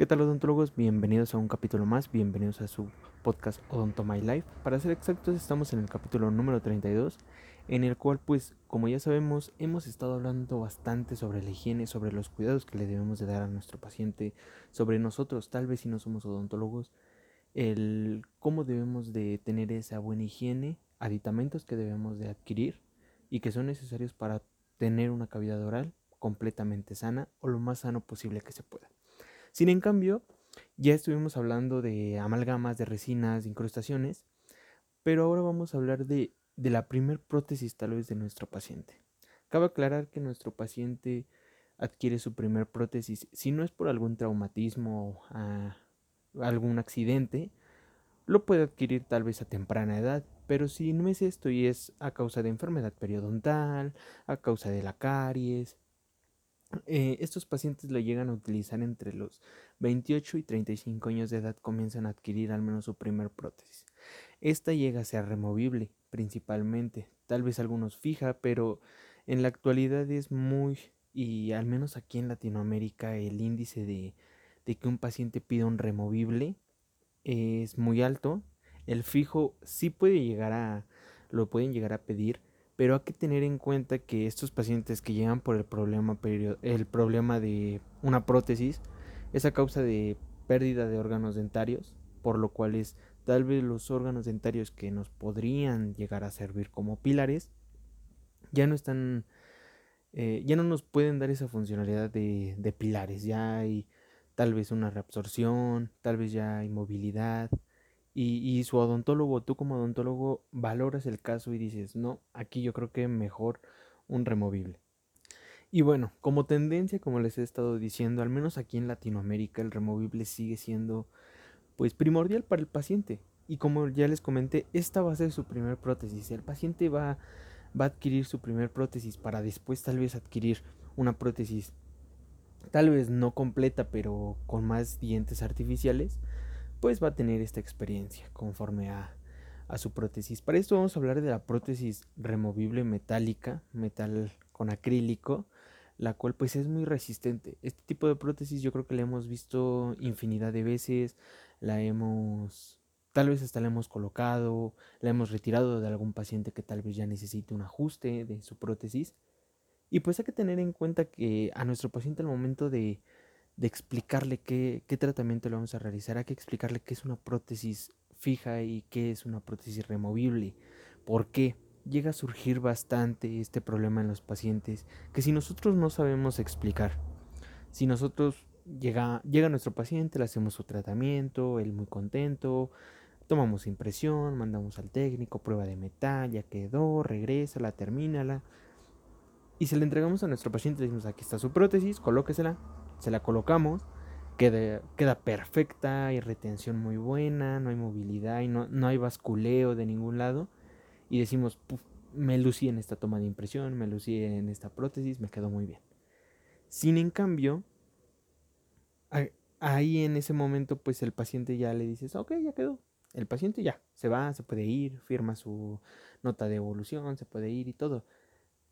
¿Qué tal odontólogos? Bienvenidos a un capítulo más, bienvenidos a su podcast Odonto My Life. Para ser exactos, estamos en el capítulo número 32, en el cual pues como ya sabemos hemos estado hablando bastante sobre la higiene, sobre los cuidados que le debemos de dar a nuestro paciente, sobre nosotros, tal vez si no somos odontólogos, el cómo debemos de tener esa buena higiene, aditamentos que debemos de adquirir y que son necesarios para tener una cavidad oral completamente sana o lo más sano posible que se pueda. Sin en cambio, ya estuvimos hablando de amalgamas, de resinas, de incrustaciones, pero ahora vamos a hablar de, de la primer prótesis tal vez de nuestro paciente. Cabe aclarar que nuestro paciente adquiere su primer prótesis si no es por algún traumatismo o ah, algún accidente, lo puede adquirir tal vez a temprana edad, pero si no es esto y es a causa de enfermedad periodontal, a causa de la caries, eh, estos pacientes lo llegan a utilizar entre los 28 y 35 años de edad, comienzan a adquirir al menos su primer prótesis. Esta llega a ser removible principalmente, tal vez algunos fija, pero en la actualidad es muy, y al menos aquí en Latinoamérica, el índice de, de que un paciente pida un removible es muy alto. El fijo sí puede llegar a, lo pueden llegar a pedir, pero hay que tener en cuenta que estos pacientes que llegan por el problema, el problema de una prótesis es a causa de pérdida de órganos dentarios, por lo cual es tal vez los órganos dentarios que nos podrían llegar a servir como pilares ya no están, eh, ya no nos pueden dar esa funcionalidad de, de pilares, ya hay tal vez una reabsorción, tal vez ya hay movilidad, y, su odontólogo, tú como odontólogo, valoras el caso y dices, no, aquí yo creo que mejor un removible. Y bueno, como tendencia, como les he estado diciendo, al menos aquí en Latinoamérica el removible sigue siendo pues primordial para el paciente. Y como ya les comenté, esta va a ser su primer prótesis. El paciente va, va a adquirir su primer prótesis para después tal vez adquirir una prótesis tal vez no completa, pero con más dientes artificiales pues va a tener esta experiencia conforme a, su prótesis. Para esto vamos a hablar de la prótesis removible metálica, metal con acrílico, la cual pues es muy resistente. Este tipo de prótesis yo creo que la hemos visto infinidad de veces, la hemos, tal vez hasta la hemos colocado, la hemos retirado de algún paciente que tal vez ya necesite un ajuste de su prótesis. Y pues hay que tener en cuenta que a nuestro paciente al momento de, de explicarle qué, qué tratamiento le vamos a realizar, hay que explicarle qué es una prótesis fija y qué es una prótesis removible. ¿Por qué? Llega a surgir bastante este problema en los pacientes que si nosotros no sabemos explicar, si nosotros llega, llega nuestro paciente, le hacemos su tratamiento, él muy contento, tomamos impresión, mandamos al técnico, prueba de metal, ya quedó, regresa, la termínala. Y se le entregamos a nuestro paciente, le decimos, aquí está su prótesis, colóquesela, se la colocamos, queda, queda perfecta, hay retención muy buena, no hay movilidad y no, no hay basculeo de ningún lado. Y decimos, me lucí en esta toma de impresión, me lucí en esta prótesis, me quedó muy bien. Sin en cambio, ahí en ese momento, pues el paciente ya le dices, ok, ya quedó. El paciente ya se va, se puede ir, firma su nota de evolución, se puede ir y todo.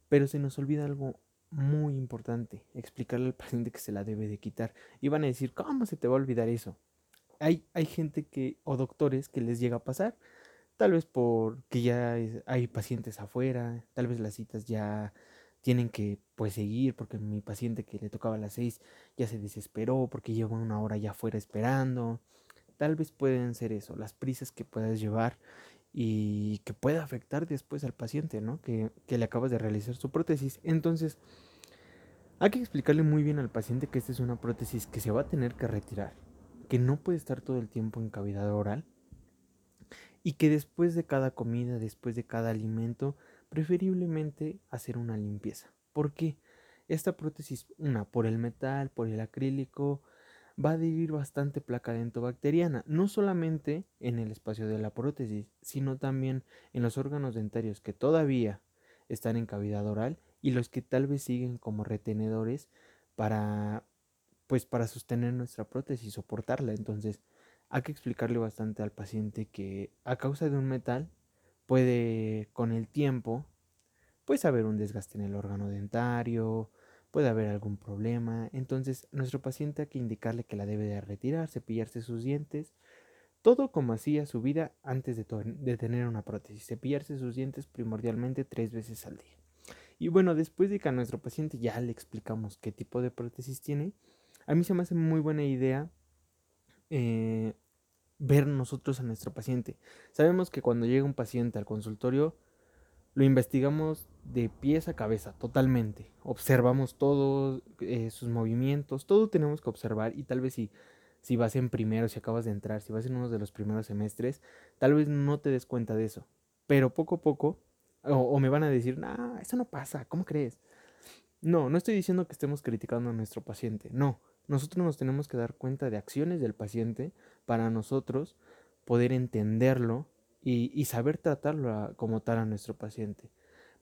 Pero se nos olvida algo muy importante explicarle al paciente que se la debe de quitar. Y van a decir, ¿cómo se te va a olvidar eso? Hay, hay gente que, o doctores que les llega a pasar, tal vez porque ya hay pacientes afuera, tal vez las citas ya tienen que pues seguir porque mi paciente que le tocaba a las seis ya se desesperó porque lleva una hora ya afuera esperando. Tal vez pueden ser eso, las prisas que puedas llevar y que pueda afectar después al paciente, ¿no? Que, que le acabas de realizar su prótesis. Entonces, hay que explicarle muy bien al paciente que esta es una prótesis que se va a tener que retirar, que no puede estar todo el tiempo en cavidad oral y que después de cada comida, después de cada alimento, preferiblemente hacer una limpieza. ¿Por qué? Esta prótesis, una, por el metal, por el acrílico, va a adherir bastante placa dentobacteriana, no solamente en el espacio de la prótesis, sino también en los órganos dentarios que todavía están en cavidad oral y los que tal vez siguen como retenedores para pues para sostener nuestra prótesis, soportarla. Entonces, hay que explicarle bastante al paciente que a causa de un metal puede con el tiempo pues haber un desgaste en el órgano dentario, puede haber algún problema. Entonces, nuestro paciente hay que indicarle que la debe de retirar, cepillarse sus dientes, todo como hacía su vida antes de, tener una prótesis, cepillarse sus dientes primordialmente tres veces al día. Y bueno, después de que a nuestro paciente ya le explicamos qué tipo de prótesis tiene, a mí se me hace muy buena idea eh, ver nosotros a nuestro paciente. Sabemos que cuando llega un paciente al consultorio, lo investigamos de pies a cabeza, totalmente. Observamos todos eh, sus movimientos, todo tenemos que observar y tal vez si, si vas en primero, si acabas de entrar, si vas en uno de los primeros semestres, tal vez no te des cuenta de eso. Pero poco a poco, o, me van a decir, no, eso no pasa, ¿cómo crees? No, no estoy diciendo que estemos criticando a nuestro paciente, no. Nosotros nos tenemos que dar cuenta de acciones del paciente para nosotros poder entenderlo y, saber tratarlo como tal a nuestro paciente.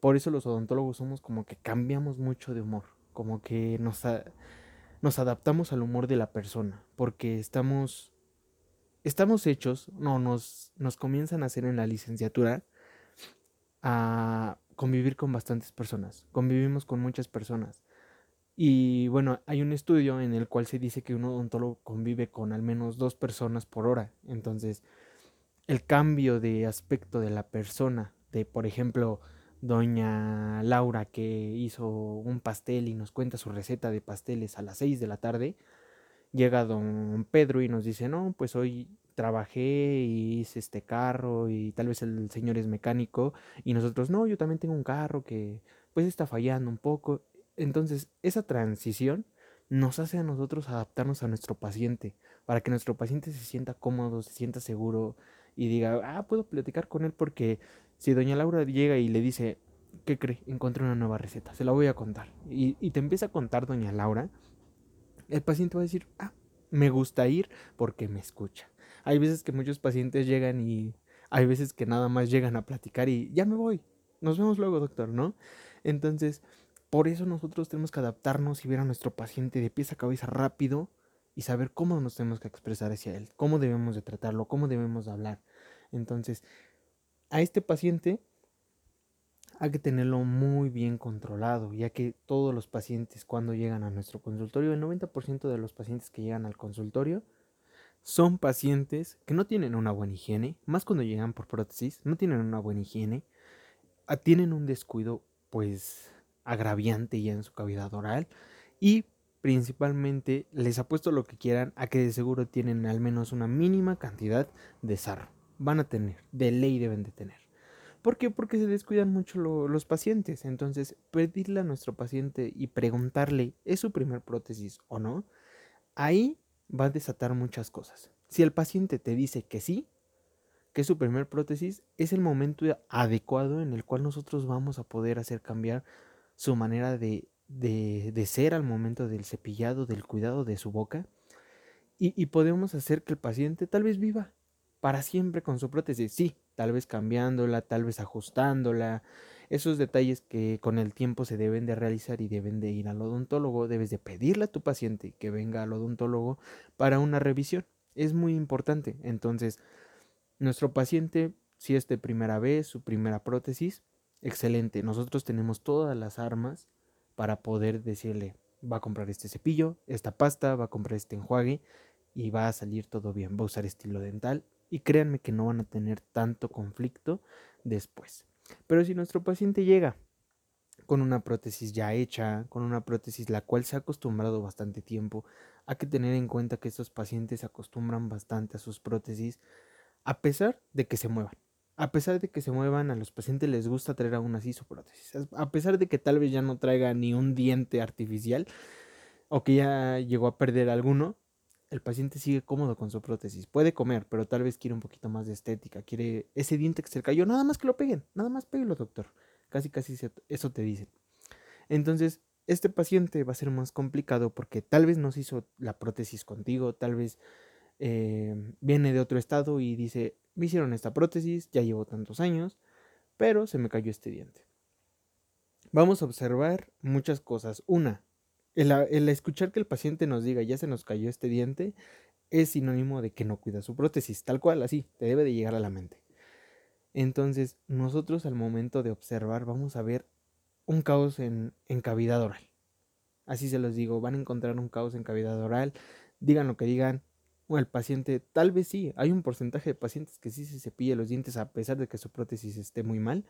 Por eso los odontólogos somos como que cambiamos mucho de humor, como que nos, nos adaptamos al humor de la persona, porque estamos, estamos hechos, no, nos, nos comienzan a hacer en la licenciatura a convivir con bastantes personas, convivimos con muchas personas. Y bueno, hay un estudio en el cual se dice que un odontólogo convive con al menos dos personas por hora. Entonces, el cambio de aspecto de la persona, de por ejemplo, doña Laura que hizo un pastel y nos cuenta su receta de pasteles a las 6 de la tarde, llega don Pedro y nos dice, no, pues hoy trabajé y hice este carro y tal vez el señor es mecánico y nosotros, no, yo también tengo un carro que pues está fallando un poco. Entonces, esa transición nos hace a nosotros adaptarnos a nuestro paciente, para que nuestro paciente se sienta cómodo, se sienta seguro, y diga, ah, puedo platicar con él porque si doña Laura llega y le dice, ¿qué cree? Encontré una nueva receta, se la voy a contar. Y, y te empieza a contar doña Laura, el paciente va a decir, ah, me gusta ir porque me escucha. Hay veces que muchos pacientes llegan y hay veces que nada más llegan a platicar y ya me voy. Nos vemos luego, doctor, ¿no? Entonces, por eso nosotros tenemos que adaptarnos y ver a nuestro paciente de pies a cabeza rápido y saber cómo nos tenemos que expresar hacia él, cómo debemos de tratarlo, cómo debemos de hablar. Entonces, a este paciente hay que tenerlo muy bien controlado, ya que todos los pacientes cuando llegan a nuestro consultorio, el 90% de los pacientes que llegan al consultorio son pacientes que no tienen una buena higiene, más cuando llegan por prótesis, no tienen una buena higiene, ah, tienen un descuido pues agraviante ya en su cavidad oral y principalmente les apuesto lo que quieran a que de seguro tienen al menos una mínima cantidad de sarro. Van a tener, de ley deben de tener. ¿Por qué? Porque se descuidan mucho los pacientes. Entonces, pedirle a nuestro paciente y preguntarle, ¿es su primer prótesis o no? Ahí va a desatar muchas cosas. Si el paciente te dice que sí, que es su primer prótesis, es el momento adecuado en el cual nosotros vamos a poder hacer cambiar su manera de, de, de, ser al momento del cepillado, del cuidado de su boca. Y, y, podemos hacer que el paciente tal vez viva para siempre con su prótesis. Sí, tal vez cambiándola, tal vez ajustándola. Esos detalles que con el tiempo se deben de realizar y deben de ir al odontólogo. Debes de pedirle a tu paciente que venga al odontólogo para una revisión. Es muy importante. Entonces, nuestro paciente, si es de primera vez, su primera prótesis, excelente. Nosotros tenemos todas las armas para poder decirle, va a comprar este cepillo, esta pasta, va a comprar este enjuague y va a salir todo bien, va a usar estilo dental y créanme que no van a tener tanto conflicto después. Pero si nuestro paciente llega con una prótesis ya hecha, con una prótesis la cual se ha acostumbrado bastante tiempo, hay que tener en cuenta que estos pacientes se acostumbran bastante a sus prótesis a pesar de que se muevan. A pesar de que se muevan, a los pacientes les gusta traer aún así su prótesis. A pesar de que tal vez ya no traiga ni un diente artificial o que ya llegó a perder alguno, el paciente sigue cómodo con su prótesis. Puede comer, pero tal vez quiere un poquito más de estética. Quiere ese diente que se le cayó, nada más que lo peguen. Nada más péguelo, doctor. Casi, casi eso te dicen. Entonces, este paciente va a ser más complicado porque tal vez no se hizo la prótesis contigo, tal vez eh, viene de otro estado y dice, me hicieron esta prótesis, ya llevo tantos años, pero se me cayó este diente. Vamos a observar muchas cosas. Una, el, escuchar que el paciente nos diga, ya se nos cayó este diente, es sinónimo de que no cuida su prótesis, tal cual, así, te debe de llegar a la mente. Entonces, nosotros al momento de observar vamos a ver un caos en, en cavidad oral. Así se los digo, van a encontrar un caos en cavidad oral, digan lo que digan, o el paciente, tal vez sí, hay un porcentaje de pacientes que sí se cepilla los dientes a pesar de que su prótesis esté muy mal,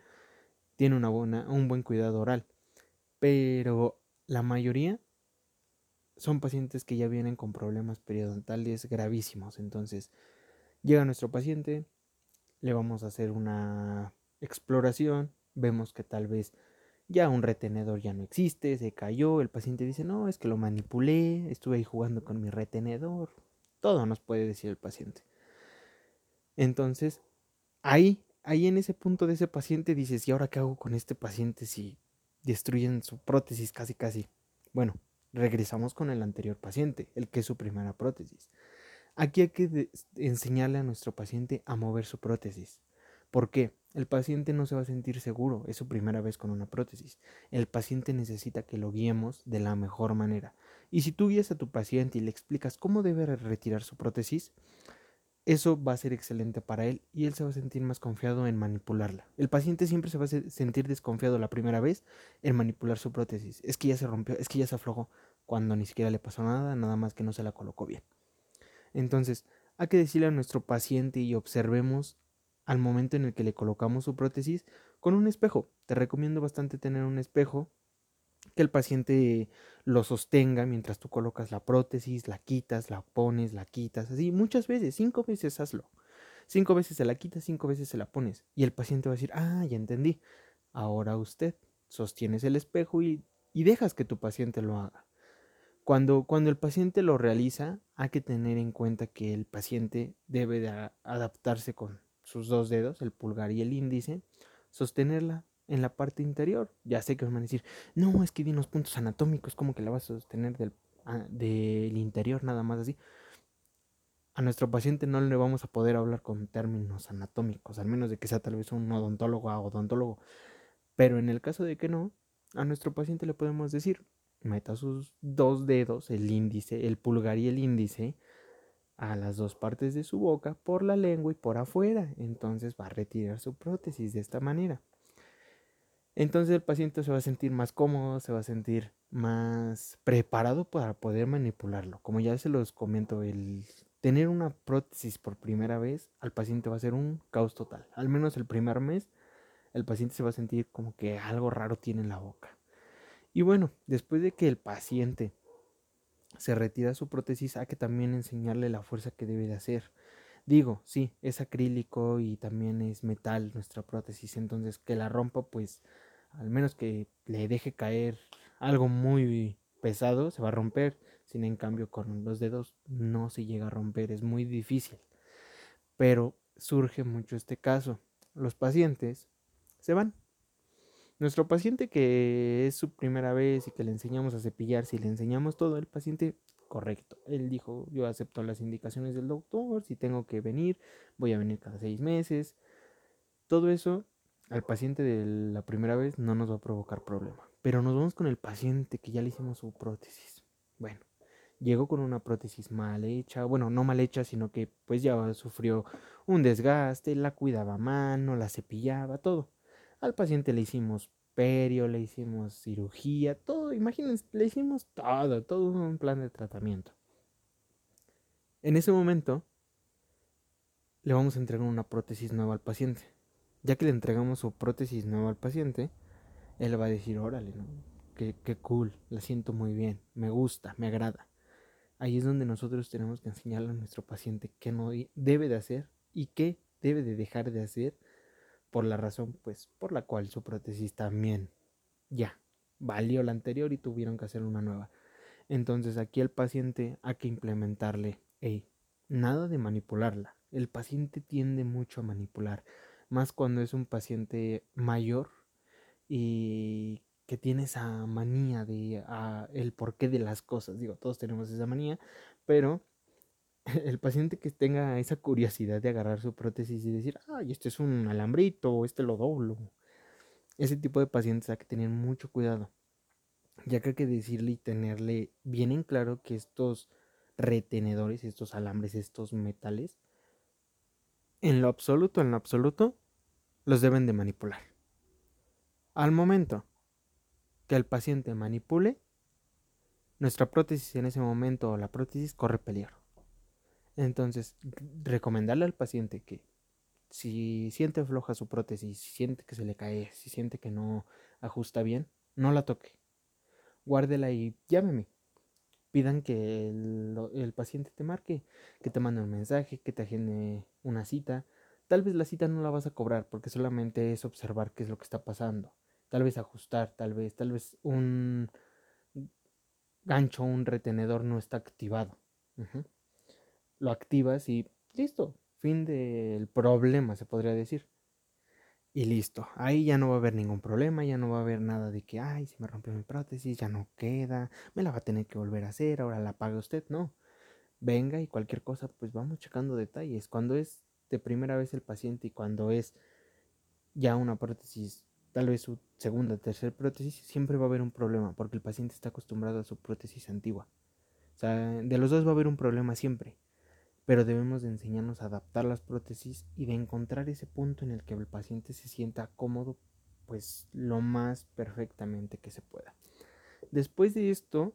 tiene una buena, un buen cuidado oral, pero la mayoría son pacientes que ya vienen con problemas periodontales gravísimos, entonces llega nuestro paciente, le vamos a hacer una exploración, vemos que tal vez ya un retenedor ya no existe, se cayó, el paciente dice, no, es que lo manipulé, estuve ahí jugando con mi retenedor, todo nos puede decir el paciente. Entonces, ahí, ahí en ese punto de ese paciente dices, ¿y ahora qué hago con este paciente si destruyen su prótesis casi casi? Bueno, regresamos con el anterior paciente, el que es su primera prótesis. Aquí hay que enseñarle a nuestro paciente a mover su prótesis. ¿Por qué? El paciente no se va a sentir seguro, es su primera vez con una prótesis. El paciente necesita que lo guiemos de la mejor manera. Y si tú guías a tu paciente y le explicas cómo debe retirar su prótesis, eso va a ser excelente para él y él se va a sentir más confiado en manipularla. El paciente siempre se va a sentir desconfiado la primera vez en manipular su prótesis. Es que ya se rompió, es que ya se aflojó, cuando ni siquiera le pasó nada, nada más que no se la colocó bien. Entonces, hay que decirle a nuestro paciente y observemos al momento en el que le colocamos su prótesis con un espejo. Te recomiendo bastante tener un espejo que el paciente lo sostenga mientras tú colocas la prótesis, la quitas, la pones, la quitas, así muchas veces, cinco veces hazlo. Cinco veces se la quitas, cinco veces se la pones. Y el paciente va a decir, ah, ya entendí. Ahora usted sostienes el espejo y, y dejas que tu paciente lo haga. Cuando, cuando el paciente lo realiza, hay que tener en cuenta que el paciente debe de adaptarse con sus dos dedos, el pulgar y el índice, sostenerla en la parte interior. Ya sé que van a decir, no, es que di unos puntos anatómicos, como que la vas a sostener del, ah, del interior, nada más así. A nuestro paciente no le vamos a poder hablar con términos anatómicos, al menos de que sea tal vez un odontólogo o odontólogo. Pero en el caso de que no, a nuestro paciente le podemos decir, meta sus dos dedos, el índice, el pulgar y el índice, a las dos partes de su boca por la lengua y por afuera. Entonces va a retirar su prótesis de esta manera. Entonces el paciente se va a sentir más cómodo, se va a sentir más preparado para poder manipularlo. Como ya se los comento, el tener una prótesis por primera vez al paciente va a ser un caos total. Al menos el primer mes el paciente se va a sentir como que algo raro tiene en la boca. Y bueno, después de que el paciente se retira su prótesis, hay que también enseñarle la fuerza que debe de hacer. Digo, sí, es acrílico y también es metal nuestra prótesis, entonces que la rompa, pues al menos que le deje caer algo muy pesado, se va a romper. Sin en cambio, con los dedos no se llega a romper, es muy difícil. Pero surge mucho este caso. Los pacientes se van. Nuestro paciente que es su primera vez y que le enseñamos a cepillar, si le enseñamos todo, el paciente correcto. Él dijo, yo acepto las indicaciones del doctor, si tengo que venir, voy a venir cada seis meses. Todo eso al paciente de la primera vez no nos va a provocar problema. Pero nos vamos con el paciente que ya le hicimos su prótesis. Bueno, llegó con una prótesis mal hecha, bueno, no mal hecha, sino que pues ya sufrió un desgaste, la cuidaba a mano, la cepillaba, todo. Al paciente le hicimos perio, le hicimos cirugía, todo, imagínense, le hicimos todo, todo un plan de tratamiento. En ese momento le vamos a entregar una prótesis nueva al paciente. Ya que le entregamos su prótesis nueva al paciente, él va a decir, órale, ¿no? Qué, qué cool, la siento muy bien, me gusta, me agrada. Ahí es donde nosotros tenemos que enseñarle a nuestro paciente qué no debe de hacer y qué debe de dejar de hacer por la razón pues por la cual su prótesis también ya valió la anterior y tuvieron que hacer una nueva. Entonces aquí el paciente hay que implementarle, hey, nada de manipularla. El paciente tiende mucho a manipular, más cuando es un paciente mayor y que tiene esa manía de ah, el porqué de las cosas. Digo, todos tenemos esa manía, pero el paciente que tenga esa curiosidad de agarrar su prótesis y decir, ay, este es un alambrito, este lo doblo. Ese tipo de pacientes hay que tener mucho cuidado, ya que hay que decirle y tenerle bien en claro que estos retenedores, estos alambres, estos metales, en lo absoluto, en lo absoluto, los deben de manipular. Al momento que el paciente manipule, nuestra prótesis en ese momento o la prótesis corre peligro. Entonces, recomendarle al paciente que si siente floja su prótesis, si siente que se le cae, si siente que no ajusta bien, no la toque. Guárdela y llámeme. Pidan que el, paciente te marque, que te mande un mensaje, que te agende una cita. Tal vez la cita no la vas a cobrar porque solamente es observar qué es lo que está pasando. Tal vez ajustar, tal vez, tal vez un gancho, un retenedor no está activado. Lo activas y listo, fin del problema, se podría decir. Y listo, ahí ya no va a haber ningún problema, ya no va a haber nada de que, ay, se me rompió mi prótesis, ya no queda, me la va a tener que volver a hacer, ahora la paga usted, no. Venga y cualquier cosa, pues vamos checando detalles. Cuando es de primera vez el paciente y cuando es ya una prótesis, tal vez su segunda, tercera prótesis, siempre va a haber un problema, porque el paciente está acostumbrado a su prótesis antigua. O sea, de los dos va a haber un problema siempre pero debemos de enseñarnos a adaptar las prótesis y de encontrar ese punto en el que el paciente se sienta cómodo pues lo más perfectamente que se pueda. Después de esto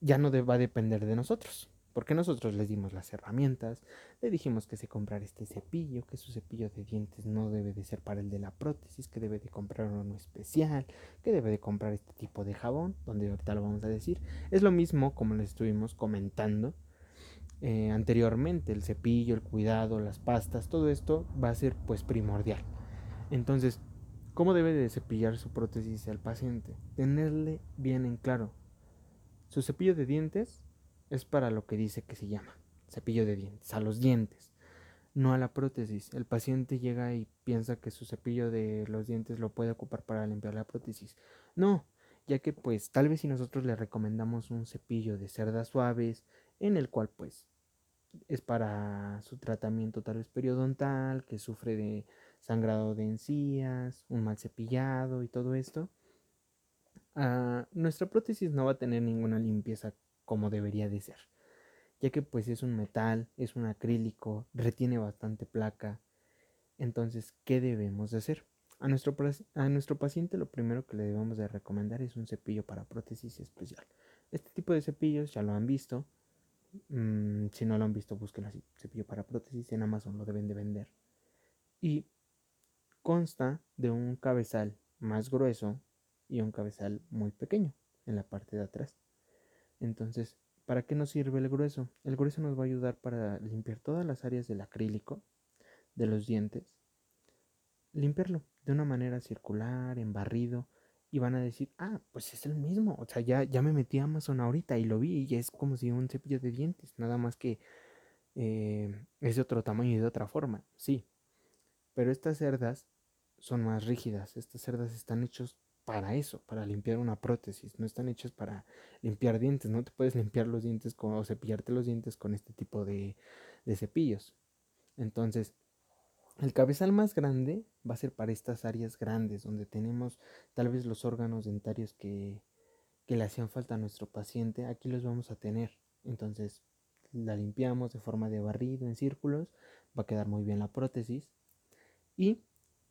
ya no va a depender de nosotros, porque nosotros les dimos las herramientas, le dijimos que se comprara este cepillo, que su cepillo de dientes no debe de ser para el de la prótesis, que debe de comprar uno especial, que debe de comprar este tipo de jabón, donde ahorita lo vamos a decir. Es lo mismo como les estuvimos comentando eh, anteriormente, el cepillo, el cuidado, las pastas, todo esto va a ser pues primordial. Entonces, ¿cómo debe de cepillar su prótesis al paciente? Tenerle bien en claro. Su cepillo de dientes es para lo que dice que se llama, cepillo de dientes, a los dientes, no a la prótesis. El paciente llega y piensa que su cepillo de los dientes lo puede ocupar para limpiar la prótesis. No, ya que pues tal vez si nosotros le recomendamos un cepillo de cerdas suaves, en el cual pues es para su tratamiento tal vez periodontal, que sufre de sangrado de encías, un mal cepillado y todo esto, ah, nuestra prótesis no va a tener ninguna limpieza como debería de ser, ya que pues es un metal, es un acrílico, retiene bastante placa. Entonces, ¿qué debemos de hacer? A nuestro, a nuestro paciente lo primero que le debemos de recomendar es un cepillo para prótesis especial. Este tipo de cepillos ya lo han visto, Mm, si no lo han visto, busquen así. Cepillo para prótesis en Amazon lo deben de vender. Y consta de un cabezal más grueso y un cabezal muy pequeño en la parte de atrás. Entonces, ¿para qué nos sirve el grueso? El grueso nos va a ayudar para limpiar todas las áreas del acrílico, de los dientes, limpiarlo de una manera circular, en barrido, y van a decir, ah, pues es el mismo. O sea, ya, ya me metí a Amazon ahorita y lo vi y es como si un cepillo de dientes, nada más que eh, es de otro tamaño y de otra forma, sí. Pero estas cerdas son más rígidas, estas cerdas están hechas para eso, para limpiar una prótesis, no están hechas para limpiar dientes, no te puedes limpiar los dientes con, o cepillarte los dientes con este tipo de, de cepillos. Entonces, el cabezal más grande va a ser para estas áreas grandes, donde tenemos tal vez los órganos dentarios que, que le hacían falta a nuestro paciente. Aquí los vamos a tener. Entonces la limpiamos de forma de barrido en círculos. Va a quedar muy bien la prótesis. Y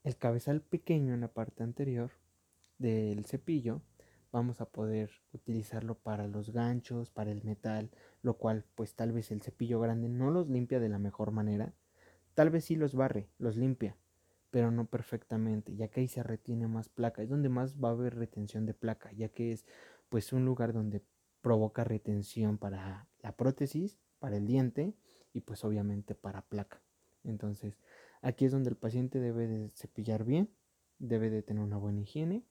el cabezal pequeño en la parte anterior del cepillo vamos a poder utilizarlo para los ganchos, para el metal, lo cual pues tal vez el cepillo grande no los limpia de la mejor manera Tal vez sí los barre, los limpia, pero no perfectamente, ya que ahí se retiene más placa, es donde más va a haber retención de placa, ya que es pues un lugar donde provoca retención para la prótesis, para el diente y pues obviamente para placa. Entonces, aquí es donde el paciente debe de cepillar bien, debe de tener una buena higiene.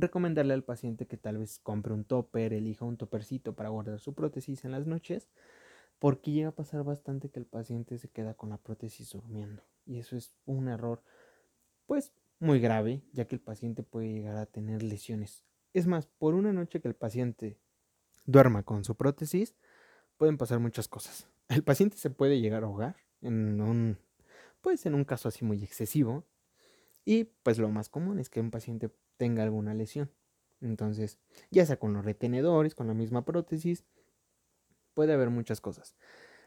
Recomendarle al paciente que tal vez compre un topper, elija un topercito para guardar su prótesis en las noches porque llega a pasar bastante que el paciente se queda con la prótesis durmiendo. Y eso es un error, pues, muy grave, ya que el paciente puede llegar a tener lesiones. Es más, por una noche que el paciente duerma con su prótesis, pueden pasar muchas cosas. El paciente se puede llegar a ahogar en un, pues, en un caso así muy excesivo. Y pues lo más común es que un paciente tenga alguna lesión. Entonces, ya sea con los retenedores, con la misma prótesis, puede haber muchas cosas.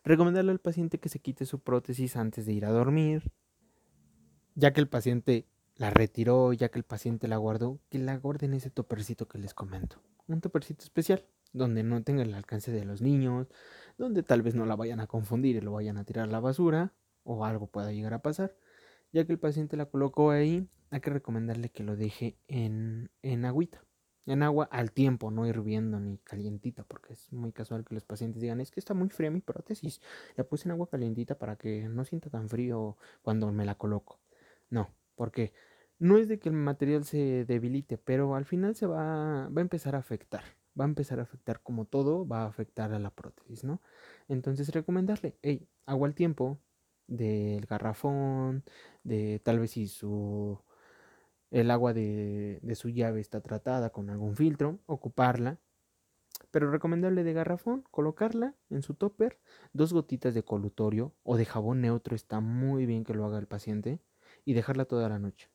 Recomendarle al paciente que se quite su prótesis antes de ir a dormir, ya que el paciente la retiró, ya que el paciente la guardó, que la guarde en ese topercito que les comento. Un topercito especial, donde no tenga el alcance de los niños, donde tal vez no la vayan a confundir y lo vayan a tirar a la basura o algo pueda llegar a pasar. Ya que el paciente la colocó ahí, hay que recomendarle que lo deje en, en agüita, en agua al tiempo, no hirviendo ni calientita, porque es muy casual que los pacientes digan, es que está muy fría mi prótesis, la puse en agua calientita para que no sienta tan frío cuando me la coloco. No, porque no es de que el material se debilite, pero al final se va, va a empezar a afectar va a empezar a afectar como todo, va a afectar a la prótesis, ¿no? Entonces recomendarle, hey, agua al tiempo del garrafón, de tal vez si su el agua de, de su llave está tratada con algún filtro, ocuparla. Pero recomendable de garrafón, colocarla en su topper, dos gotitas de colutorio o de jabón neutro, está muy bien que lo haga el paciente, y dejarla toda la noche.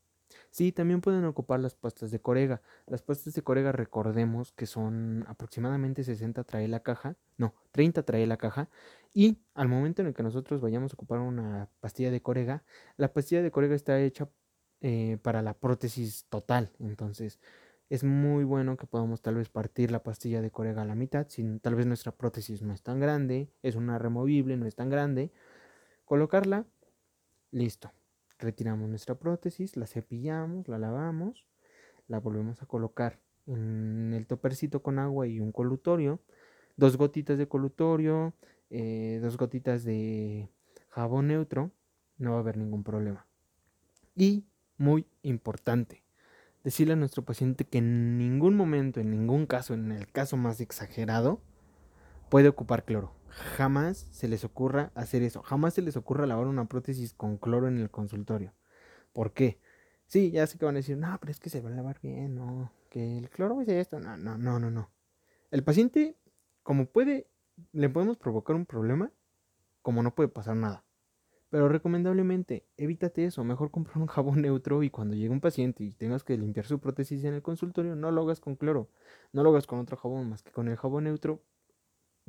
Sí, también pueden ocupar las pastas de corega. Las pastas de corega recordemos que son aproximadamente 60 trae la caja, no, 30 trae la caja. Y al momento en el que nosotros vayamos a ocupar una pastilla de corega, la pastilla de corega está hecha eh, para la prótesis total. Entonces es muy bueno que podamos tal vez partir la pastilla de corega a la mitad. Si tal vez nuestra prótesis no es tan grande, es una removible, no es tan grande. Colocarla, listo retiramos nuestra prótesis, la cepillamos, la lavamos, la volvemos a colocar en el topercito con agua y un colutorio, dos gotitas de colutorio, eh, dos gotitas de jabón neutro, no va a haber ningún problema. Y muy importante, decirle a nuestro paciente que en ningún momento, en ningún caso, en el caso más exagerado, puede ocupar cloro. Jamás se les ocurra hacer eso. Jamás se les ocurra lavar una prótesis con cloro en el consultorio. ¿Por qué? Sí, ya sé que van a decir, no, pero es que se va a lavar bien, no, que el cloro es esto. No, no, no, no, no. El paciente, como puede, le podemos provocar un problema, como no puede pasar nada. Pero recomendablemente, evítate eso. Mejor comprar un jabón neutro y cuando llegue un paciente y tengas que limpiar su prótesis en el consultorio, no lo hagas con cloro. No lo hagas con otro jabón más que con el jabón neutro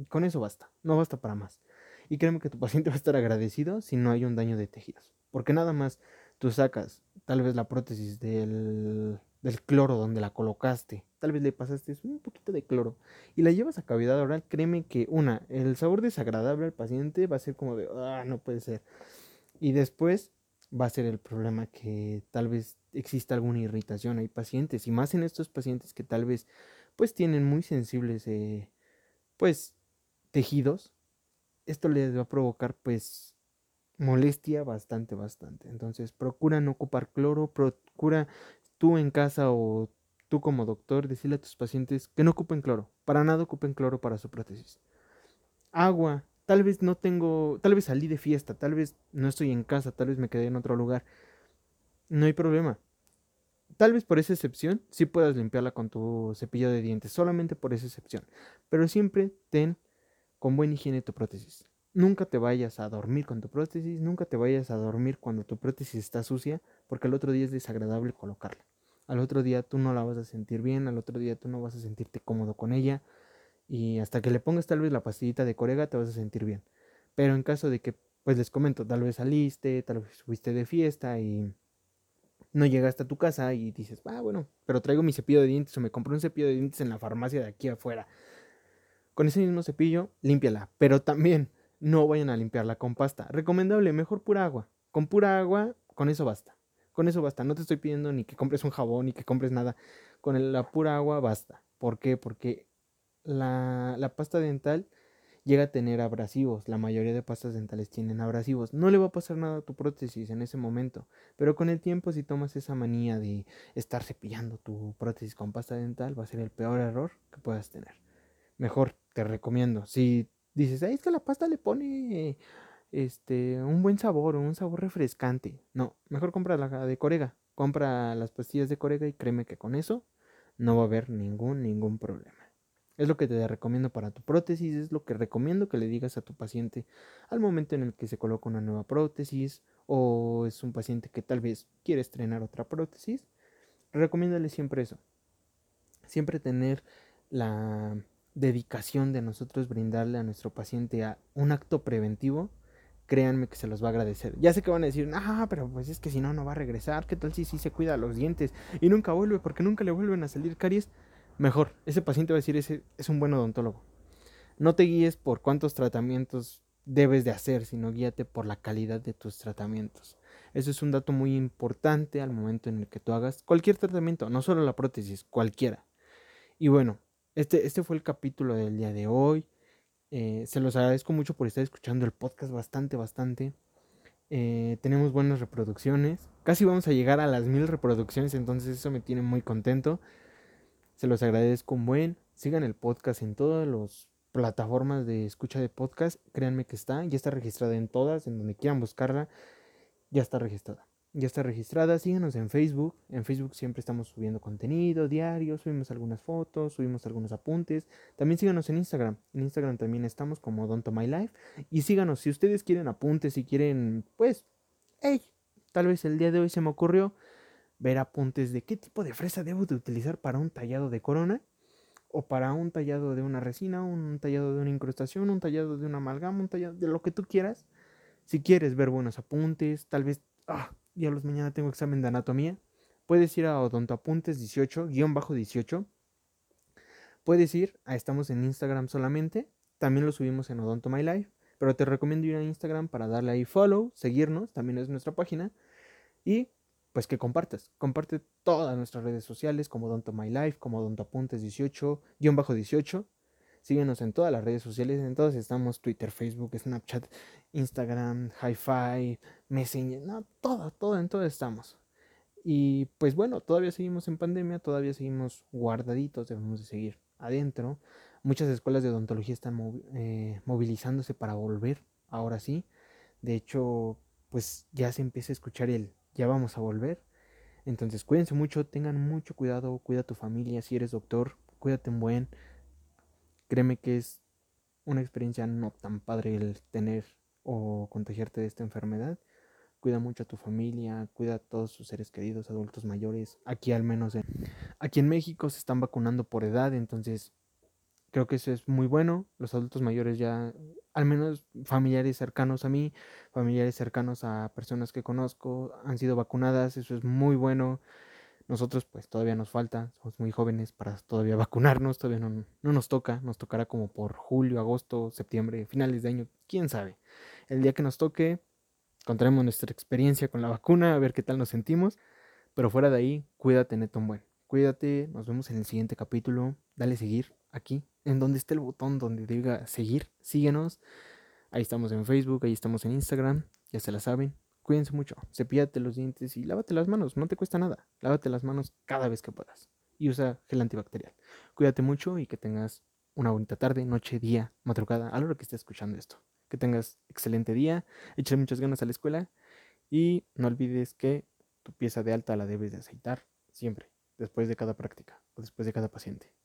con eso basta, no basta para más. Y créeme que tu paciente va a estar agradecido si no hay un daño de tejidos. Porque nada más tú sacas tal vez la prótesis del, del cloro donde la colocaste, tal vez le pasaste un poquito de cloro y la llevas a cavidad oral, créeme que una, el sabor desagradable al paciente va a ser como de, ah, no puede ser. Y después va a ser el problema que tal vez exista alguna irritación. Hay pacientes, y más en estos pacientes que tal vez pues tienen muy sensibles, eh, pues tejidos, esto les va a provocar pues molestia bastante, bastante. Entonces procura no ocupar cloro, procura tú en casa o tú como doctor decirle a tus pacientes que no ocupen cloro, para nada ocupen cloro para su prótesis. Agua, tal vez no tengo, tal vez salí de fiesta, tal vez no estoy en casa, tal vez me quedé en otro lugar. No hay problema. Tal vez por esa excepción sí puedas limpiarla con tu cepillo de dientes, solamente por esa excepción. Pero siempre ten con buena higiene tu prótesis. Nunca te vayas a dormir con tu prótesis, nunca te vayas a dormir cuando tu prótesis está sucia, porque al otro día es desagradable colocarla. Al otro día tú no la vas a sentir bien, al otro día tú no vas a sentirte cómodo con ella, y hasta que le pongas tal vez la pastillita de corega te vas a sentir bien. Pero en caso de que, pues les comento, tal vez saliste, tal vez fuiste de fiesta y no llegaste a tu casa y dices, ah, bueno, pero traigo mi cepillo de dientes o me compré un cepillo de dientes en la farmacia de aquí afuera con ese mismo cepillo, límpiala, pero también no vayan a limpiarla con pasta. Recomendable, mejor pura agua. Con pura agua, con eso basta. Con eso basta. No te estoy pidiendo ni que compres un jabón ni que compres nada. Con la pura agua basta. ¿Por qué? Porque la, pasta dental llega a tener abrasivos. La mayoría de pastas dentales tienen abrasivos. No le va a pasar nada a tu prótesis en ese momento. Pero con el tiempo, si tomas esa manía de estar cepillando tu prótesis con pasta dental, va a ser el peor error que puedas tener. Mejor te recomiendo. Si dices, es que la pasta le pone este un buen sabor, un sabor refrescante. No, mejor compra la de Corega. Compra las pastillas de Corega y créeme que con eso no va a haber ningún ningún problema. Es lo que te recomiendo para tu prótesis, es lo que recomiendo que le digas a tu paciente al momento en el que se coloca una nueva prótesis o es un paciente que tal vez quiere estrenar otra prótesis. Recomiéndale siempre eso. Siempre tener la dedicación de nosotros brindarle a nuestro paciente a un acto preventivo, créanme que se los va a agradecer. Ya sé que van a decir, ah, pero pues es que si no, no va a regresar. ¿Qué tal si sí se cuida los dientes y nunca vuelve porque nunca le vuelven a salir caries? Mejor. Ese paciente va a decir, ese es un buen odontólogo. No te guíes por cuántos tratamientos debes de hacer, sino guíate por la calidad de tus tratamientos. Eso es un dato muy importante al momento en el que tú hagas cualquier tratamiento, no solo la prótesis, cualquiera. Y bueno, este, este fue el capítulo del día de hoy. Eh, se los agradezco mucho por estar escuchando el podcast bastante, bastante. Eh, tenemos buenas reproducciones. Casi vamos a llegar a las mil reproducciones, entonces eso me tiene muy contento. Se los agradezco un buen. Sigan el podcast en todas las plataformas de escucha de podcast. Créanme que está. Ya está registrada en todas, en donde quieran buscarla. Ya está registrada ya está registrada. Síganos en Facebook. En Facebook siempre estamos subiendo contenido diario, subimos algunas fotos, subimos algunos apuntes. También síganos en Instagram. En Instagram también estamos como Don't My Life. Y síganos si ustedes quieren apuntes, si quieren, pues, hey, tal vez el día de hoy se me ocurrió ver apuntes de qué tipo de fresa debo de utilizar para un tallado de corona. O para un tallado de una resina, un tallado de una incrustación, un tallado de una amalgama, un tallado de lo que tú quieras. Si quieres ver buenos apuntes, tal vez ah, y a los mañana tengo examen de anatomía. Puedes ir a Odontoapuntes 18, guion bajo 18. Puedes ir a Estamos en Instagram solamente. También lo subimos en Odonto My Life. Pero te recomiendo ir a Instagram para darle ahí follow, seguirnos. También es nuestra página. Y pues que compartas. Comparte todas nuestras redes sociales como Odonto My Life, como Odontoapuntes 18, guion bajo 18. Síguenos en todas las redes sociales, en todas estamos, Twitter, Facebook, Snapchat, Instagram, Hi-Fi, Messenger, no, todo, todo, en todo estamos. Y pues bueno, todavía seguimos en pandemia, todavía seguimos guardaditos, debemos de seguir adentro. Muchas escuelas de odontología están eh, movilizándose para volver, ahora sí. De hecho, pues ya se empieza a escuchar el ya vamos a volver. Entonces cuídense mucho, tengan mucho cuidado, cuida a tu familia, si eres doctor, cuídate un buen. Créeme que es una experiencia no tan padre el tener o contagiarte de esta enfermedad. Cuida mucho a tu familia, cuida a todos sus seres queridos, adultos mayores. Aquí al menos en, aquí en México se están vacunando por edad, entonces creo que eso es muy bueno. Los adultos mayores ya, al menos familiares cercanos a mí, familiares cercanos a personas que conozco, han sido vacunadas, eso es muy bueno. Nosotros pues todavía nos falta, somos muy jóvenes para todavía vacunarnos, todavía no, no nos toca, nos tocará como por julio, agosto, septiembre, finales de año, quién sabe. El día que nos toque, contaremos nuestra experiencia con la vacuna, a ver qué tal nos sentimos, pero fuera de ahí, cuídate, Neto buen. Cuídate, nos vemos en el siguiente capítulo, dale seguir aquí, en donde esté el botón donde diga seguir, síguenos. Ahí estamos en Facebook, ahí estamos en Instagram, ya se la saben. Cuídense mucho, cepíllate los dientes y lávate las manos, no te cuesta nada. Lávate las manos cada vez que puedas. Y usa gel antibacterial. Cuídate mucho y que tengas una bonita tarde, noche, día, madrugada, a lo que estés escuchando esto. Que tengas excelente día, échale muchas ganas a la escuela y no olvides que tu pieza de alta la debes de aceitar siempre, después de cada práctica o después de cada paciente.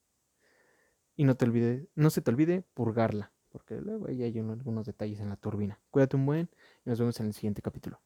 Y no te olvides, no se te olvide purgarla, porque luego ahí hay algunos detalles en la turbina. Cuídate un buen y nos vemos en el siguiente capítulo.